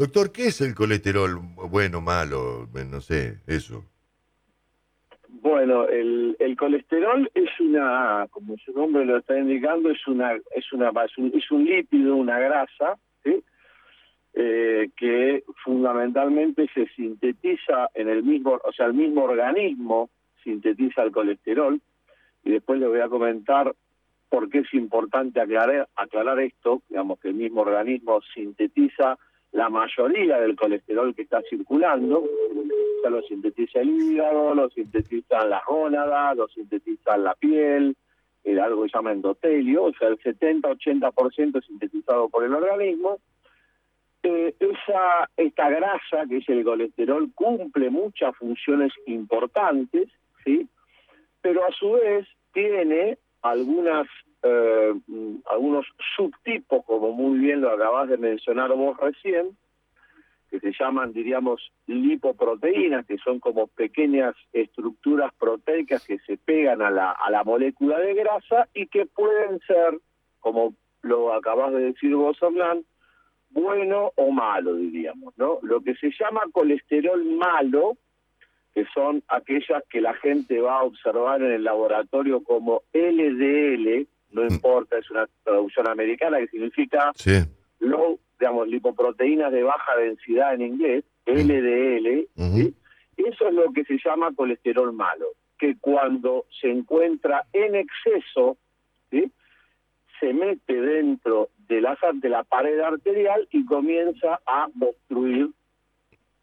Doctor, ¿qué es el colesterol bueno, malo? No sé, eso. Bueno, el, el colesterol es una, como su nombre lo está indicando, es una es una es un lípido, una grasa. Eh, que fundamentalmente se sintetiza en el mismo, o sea, el mismo organismo sintetiza el colesterol y después les voy a comentar por qué es importante aclarar aclarar esto, digamos que el mismo organismo sintetiza la mayoría del colesterol que está circulando, ya lo sintetiza el hígado, lo sintetizan las gónadas, lo sintetizan la piel, el algo que se llama endotelio, o sea, el 70-80% sintetizado por el organismo. Eh, esa esta grasa, que es el colesterol, cumple muchas funciones importantes, ¿sí? Pero a su vez tiene algunas eh, algunos subtipos, como muy bien lo acabas de mencionar vos recién, que se llaman, diríamos, lipoproteínas, que son como pequeñas estructuras proteicas que se pegan a la, a la molécula de grasa y que pueden ser, como lo acabas de decir vos, Hernán, bueno o malo, diríamos, ¿no? Lo que se llama colesterol malo, que son aquellas que la gente va a observar en el laboratorio como LDL, no mm. importa, es una traducción americana que significa low, digamos, lipoproteínas de baja densidad en inglés, LDL, eso es lo que se llama colesterol malo, que cuando se encuentra en exceso, se mete dentro de la, de la pared arterial y comienza a obstruir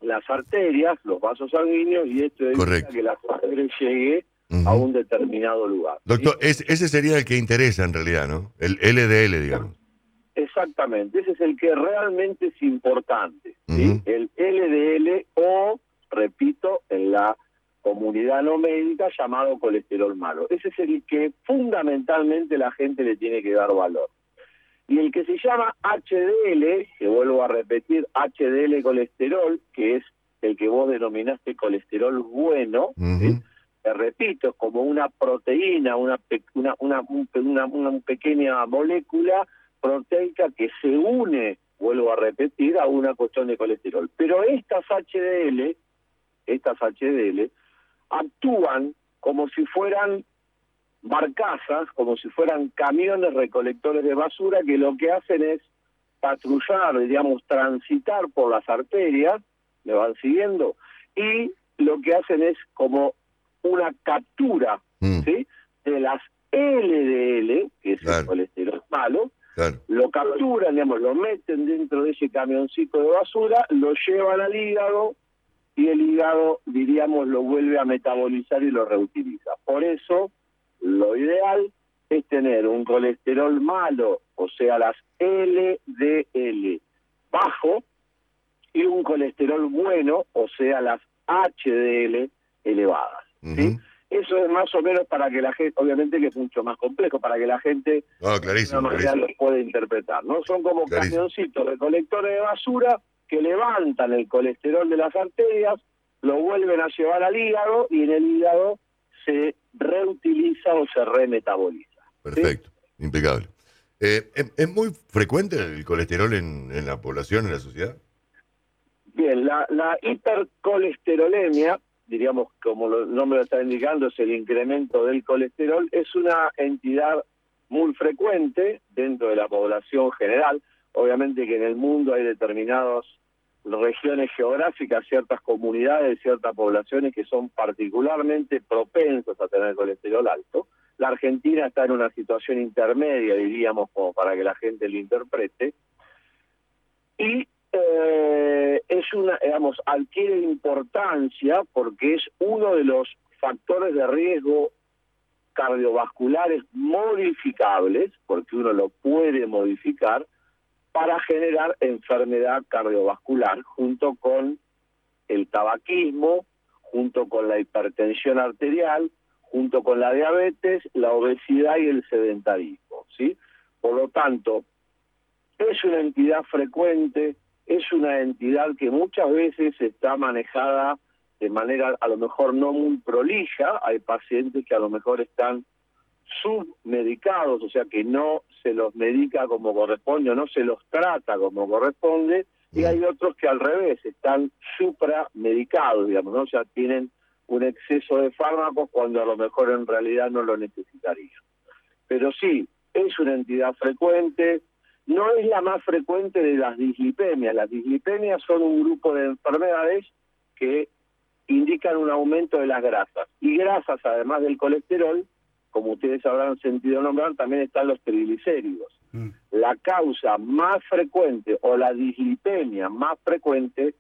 las arterias, los vasos sanguíneos, y esto evita que la sangre llegue a un determinado lugar. Doctor, ese sería el que interesa en realidad, ¿no? El LDL, digamos. Exactamente, ese es el que realmente es importante. El LDL o, repito, en la comunidad no médica llamado colesterol malo. Ese es el que fundamentalmente la gente le tiene que dar valor. Y el que se llama HDL, que vuelvo a repetir, HDL colesterol, que es el que vos denominaste colesterol bueno, repito, como una proteína, una, una, una, una, una pequeña molécula proteica que se une, vuelvo a repetir, a una cuestión de colesterol. Pero estas HDL, estas HDL, actúan como si fueran barcazas, como si fueran camiones recolectores de basura que lo que hacen es patrullar, digamos, transitar por las arterias, me van siguiendo, y lo que hacen es como una captura mm. ¿sí? de las LDL, que es el colesterol malo, lo capturan, digamos, lo meten dentro de ese camioncito de basura, lo llevan al hígado y el hígado, diríamos, lo vuelve a metabolizar y lo reutiliza. Por eso, lo ideal es tener un colesterol malo, o sea, las LDL bajo, y un colesterol bueno, o sea, las HDL elevadas. ¿Sí? Eso es más o menos para que la gente, obviamente que es mucho más complejo, para que la gente ah, clarísimo, lo pueda interpretar, ¿no? Son como camioncitos recolectores de basura que levantan el colesterol de las arterias, lo vuelven a llevar al hígado y en el hígado se reutiliza o se remetaboliza. Perfecto, impecable. Eh, ¿es, muy frecuente el colesterol en, en, la población, en la sociedad? Bien, la, la hipercolesterolemia diríamos, como el nombre lo está indicando, es el incremento del colesterol, es una entidad muy frecuente dentro de la población general. Obviamente que en el mundo hay determinadas regiones geográficas, ciertas comunidades, ciertas poblaciones que son particularmente propensos a tener colesterol alto. La Argentina está en una situación intermedia, diríamos, como para que la gente lo interprete. Y eh, es una, digamos, adquiere importancia porque es uno de los factores de riesgo cardiovasculares modificables, porque uno lo puede modificar, para generar enfermedad cardiovascular, junto con el tabaquismo, junto con la hipertensión arterial, junto con la diabetes, la obesidad y el sedentarismo, ¿sí? Por lo tanto, es una entidad frecuente, es una entidad que muchas veces está manejada de manera a lo mejor no muy prolija, hay pacientes que a lo mejor están submedicados, o sea que no se los medica como corresponde o no se los trata como corresponde, y hay otros que al revés, están supramedicados, digamos, ¿no? o sea, tienen un exceso de fármacos cuando a lo mejor en realidad no lo necesitarían. Pero sí, es una entidad frecuente, no es la más frecuente de las dislipemias. Las dislipemias son un grupo de enfermedades que indican un aumento de las grasas. Y grasas, además del colesterol, como ustedes habrán sentido nombrar, también están los triglicéridos. Mm. La causa más frecuente o la dislipemia más frecuente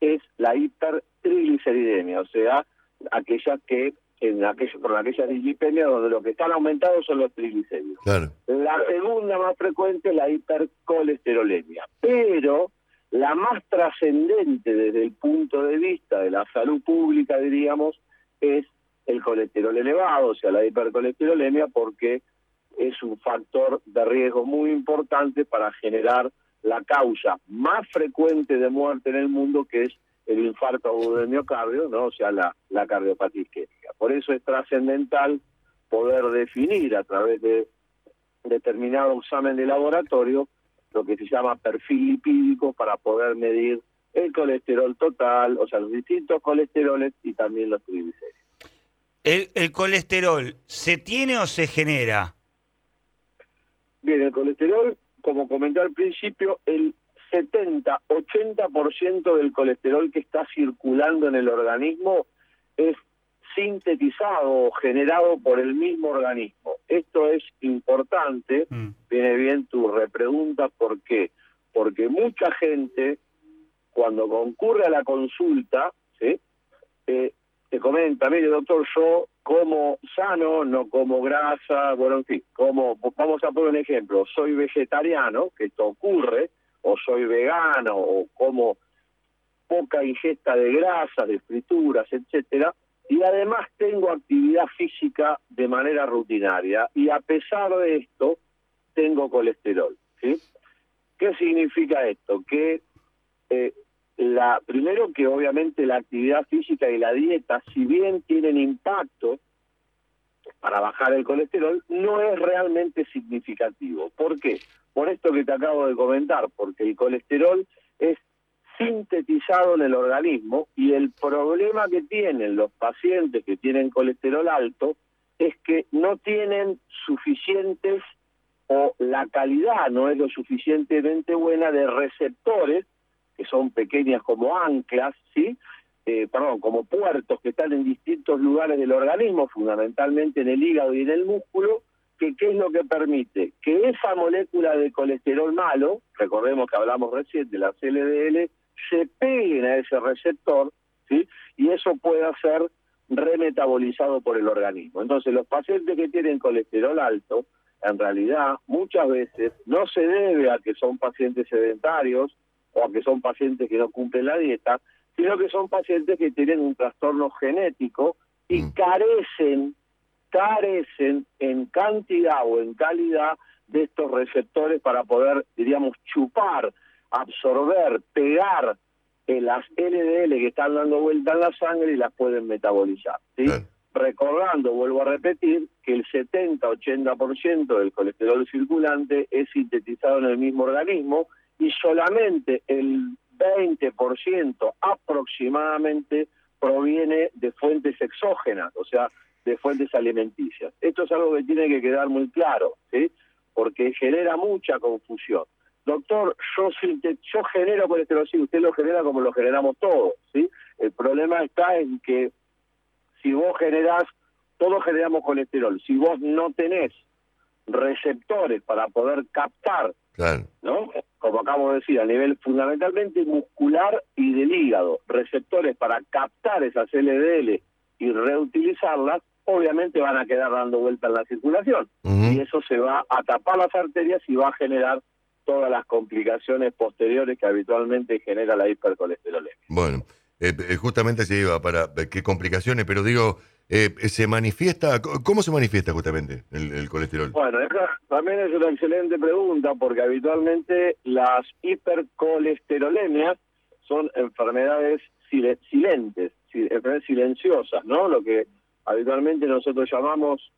es la hipertrigliceridemia, o sea, aquellas que en aquella, por aquella dislipemia donde lo que están aumentados son los triglicéridos. La segunda más frecuente es la hipercolesterolemia, pero la más trascendente desde el punto de vista de la salud pública, diríamos, es el colesterol elevado, o sea, la hipercolesterolemia, porque es un factor de riesgo muy importante para generar la causa más frecuente de muerte en el mundo, que es el infarto agudo del miocardio, ¿no? o sea, la, la cardiopatía isquémica. Por eso es trascendental poder definir a través de determinado examen de laboratorio lo que se llama perfil lipídico para poder medir el colesterol total, o sea, los distintos colesteroles y también los triglicéridos. ¿El, ¿El colesterol se tiene o se genera? Bien, el colesterol, como comenté al principio, el 70-80% del colesterol que está circulando en el organismo es sintetizado o generado por el mismo organismo. Esto es importante, mm. viene bien tu repregunta, ¿por qué? Porque mucha gente, cuando concurre a la consulta, ¿sí? Eh, te comenta, mire doctor, yo como sano, no como grasa, bueno, en fin, como, vamos a poner un ejemplo, soy vegetariano, que esto ocurre, o soy vegano, o como poca ingesta de grasa, de frituras, etcétera, y además tengo actividad física de manera rutinaria, y a pesar de esto, tengo colesterol, ¿sí? ¿Qué significa esto? Que eh, la, primero que obviamente la actividad física y la dieta, si bien tienen impacto para bajar el colesterol, no es realmente significativo. ¿Por qué? Por esto que te acabo de comentar, porque el colesterol es sintetizado en el organismo y el problema que tienen los pacientes que tienen colesterol alto es que no tienen suficientes o la calidad no es lo suficientemente buena de receptores que son pequeñas como anclas, ¿sí? Eh, perdón, como puertos que están en distintos lugares del organismo, fundamentalmente en el hígado y en el músculo, que qué es lo que permite que esa molécula de colesterol malo, recordemos que hablamos recién de la LDL, se peguen a ese receptor, ¿sí? Y eso pueda ser remetabolizado por el organismo. Entonces, los pacientes que tienen colesterol alto, en realidad, muchas veces no se debe a que son pacientes sedentarios, o a que son pacientes que no cumplen la dieta, sino que son pacientes que tienen un trastorno genético y mm. carecen, carecen en cantidad o en calidad de estos receptores para poder, diríamos, chupar, absorber, pegar las LDL que están dando vuelta en la sangre y las pueden metabolizar. ¿sí? Recordando, vuelvo a repetir, que el 70-80% del colesterol circulante es sintetizado en el mismo organismo y solamente el 20% aproximadamente proviene de fuentes exógenas, o sea, de fuentes alimenticias. Esto es algo que tiene que quedar muy claro, ¿sí? porque genera mucha confusión. Doctor, yo, yo genero colesterol, usted lo genera como lo generamos todos, ¿sí? El problema está en que si vos generás, todos generamos colesterol, si vos no tenés receptores para poder captar, ¿no? como acabo de decir, a nivel fundamentalmente muscular y del hígado, receptores para captar esas LDL y reutilizarlas, obviamente van a quedar dando vuelta en la circulación. Y eso se va a tapar las arterias y va a generar todas las complicaciones posteriores que habitualmente genera la hipercolesterolemia. Bueno, eh, eh, justamente se iba para eh, qué complicaciones, pero digo, eh, ¿se manifiesta? ¿Cómo se manifiesta justamente el, colesterol? Bueno, esa también es una excelente pregunta porque habitualmente las hipercolesterolemias son enfermedades sil- silentes, si- enfermedades silenciosas, ¿no? Lo que habitualmente nosotros llamamos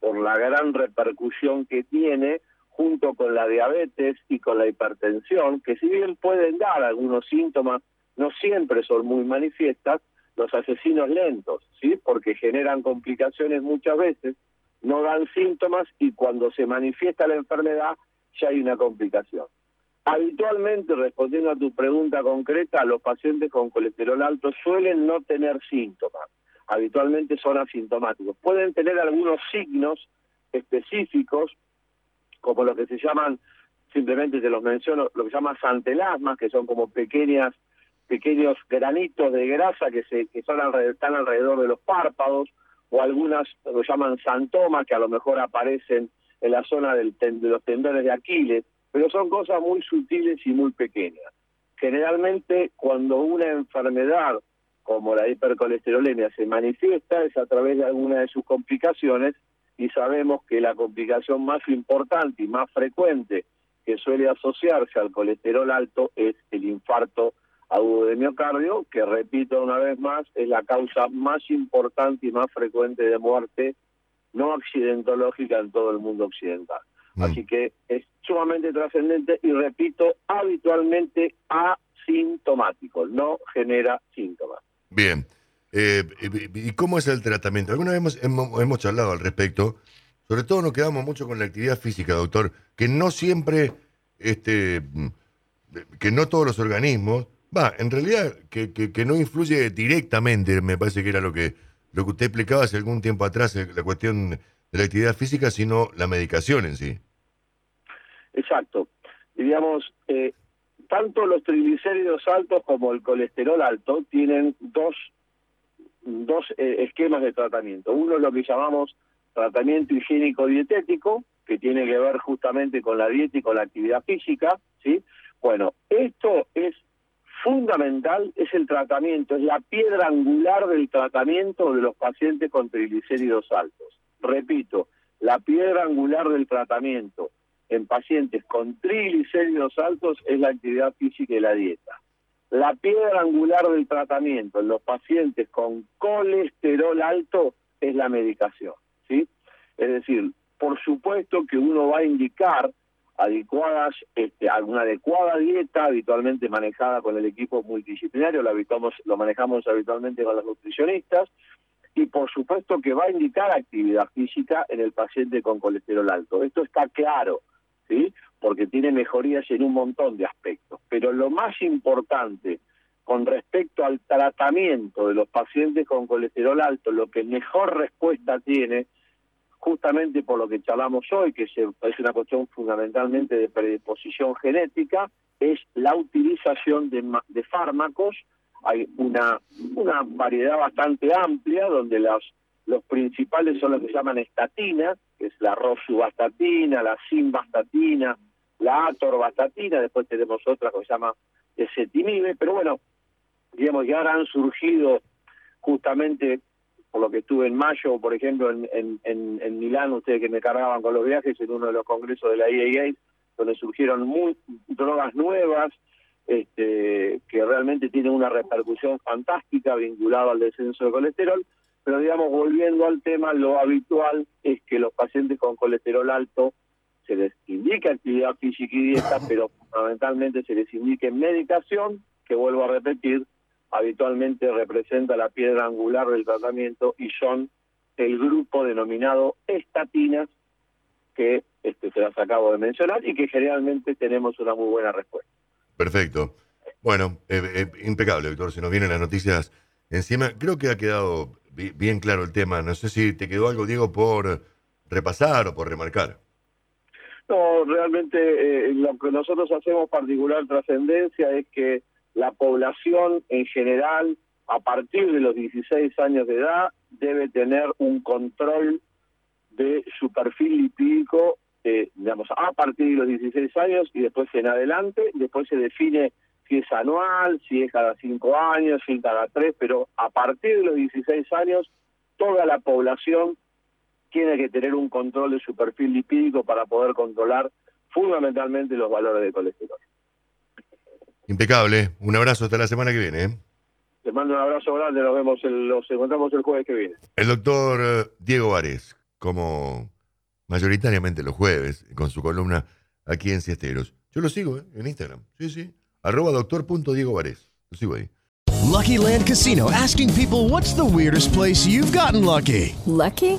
por la gran repercusión que tiene junto con la diabetes y con la hipertensión, que si bien pueden dar algunos síntomas, no siempre son muy manifiestas, los asesinos lentos, ¿sí? Porque generan complicaciones muchas veces, no dan síntomas y cuando se manifiesta la enfermedad ya hay una complicación. Habitualmente, respondiendo a tu pregunta concreta, los pacientes con colesterol alto suelen no tener síntomas. Habitualmente son asintomáticos. Pueden tener algunos signos específicos, como lo que se llaman, simplemente te los menciono, lo que se llama santelasmas, que son como pequeñas pequeños granitos de grasa que se que son alrededor, están alrededor de los párpados o algunas lo llaman santomas que a lo mejor aparecen en la zona del de los tendones de Aquiles, pero son cosas muy sutiles y muy pequeñas. Generalmente cuando una enfermedad como la hipercolesterolemia se manifiesta es a través de alguna de sus complicaciones y sabemos que la complicación más importante y más frecuente que suele asociarse al colesterol alto es el infarto agudo de miocardio, que repito una vez más, es la causa más importante y más frecuente de muerte no accidentológica en todo el mundo occidental. Mm. Así que es sumamente trascendente y repito, habitualmente asintomático, no genera síntomas. Bien. Eh, ¿Y cómo es el tratamiento? Alguna vez hemos, hemos, hemos charlado al respecto. Sobre todo nos quedamos mucho con la actividad física, doctor, que no siempre, este, mm, que no todos los organismos, va, en realidad que, que, no influye directamente, me parece que era lo que, lo que usted explicaba hace algún tiempo atrás, eh, la cuestión de la actividad física, sino la medicación en sí. Exacto. Digamos, eh, tanto los triglicéridos altos como el colesterol alto tienen dos, dos eh, esquemas de tratamiento. Uno es lo que llamamos tratamiento higiénico dietético, que tiene que ver justamente con la dieta y con la actividad física, ¿sí? Bueno, esto es fundamental, es el tratamiento, es la piedra angular del tratamiento de los pacientes con triglicéridos altos. Repito, la piedra angular del tratamiento en pacientes con triglicéridos altos es la actividad física y la dieta. La piedra angular del tratamiento en los pacientes con colesterol alto es la medicación, ¿sí? Es decir, por supuesto que uno va a indicar adecuadas, este, una adecuada dieta habitualmente manejada con el equipo multidisciplinario, lo, habitamos, lo manejamos habitualmente con los nutricionistas, y por supuesto que va a indicar actividad física en el paciente con colesterol alto. Esto está claro, ¿sí? Porque tiene mejorías en un montón de aspectos. Pero lo más importante con respecto al tratamiento de los pacientes con colesterol alto, lo que mejor respuesta tiene, justamente por lo que charlamos hoy, que es una cuestión fundamentalmente de predisposición genética, es la utilización de, de fármacos. Hay una, variedad bastante amplia donde los, los principales son los que se llaman estatinas, que es la rosuvastatina, la simvastatina, la atorvastatina, después tenemos otra que se llama ezetimibe, pero bueno, digamos ahora han surgido justamente por lo que estuve en mayo, por ejemplo, en, en, en, en Milán, ustedes que me cargaban con los viajes, en uno de los congresos de la IAEA, donde surgieron muy, drogas nuevas, este, que realmente tienen una repercusión fantástica vinculada al descenso de colesterol, pero digamos, volviendo al tema, lo habitual es que los pacientes con colesterol alto se les indica actividad física y dieta, pero fundamentalmente se les indique medicación, que vuelvo a repetir, habitualmente representa la piedra angular del tratamiento y son el grupo denominado estatinas que este, se las acabo de mencionar y que generalmente tenemos una muy buena respuesta. Perfecto. Bueno, eh, eh, impecable, doctor. Se nos vienen las noticias encima. Creo que ha quedado bi bien claro el tema. No sé si te quedó algo, Diego, por repasar o por remarcar. No, realmente eh, lo que nosotros hacemos particular trascendencia es que la población en general, a partir de los 16 años de edad, debe tener un control de su perfil lipídico eh, digamos, a partir de los 16 años y después en adelante, después se define si es anual, si es cada cinco años, si es cada tres, pero a partir de los 16 años, toda la población tiene que tener un control de su perfil lipídico para poder controlar fundamentalmente los valores de colesterol. Impecable. Un abrazo hasta la semana que viene. ¿eh? Te mando un abrazo grande, nos vemos, el, nos encontramos el jueves que viene. El doctor eh, Diego Vares, como mayoritariamente los jueves, con su columna aquí en Siesteros. Yo lo sigo ¿eh? en Instagram. Sí, sí. Arroba doctor.diego Vares. Lo sigo ahí. Lucky Land Casino asking people what's the weirdest place you've gotten lucky? Lucky?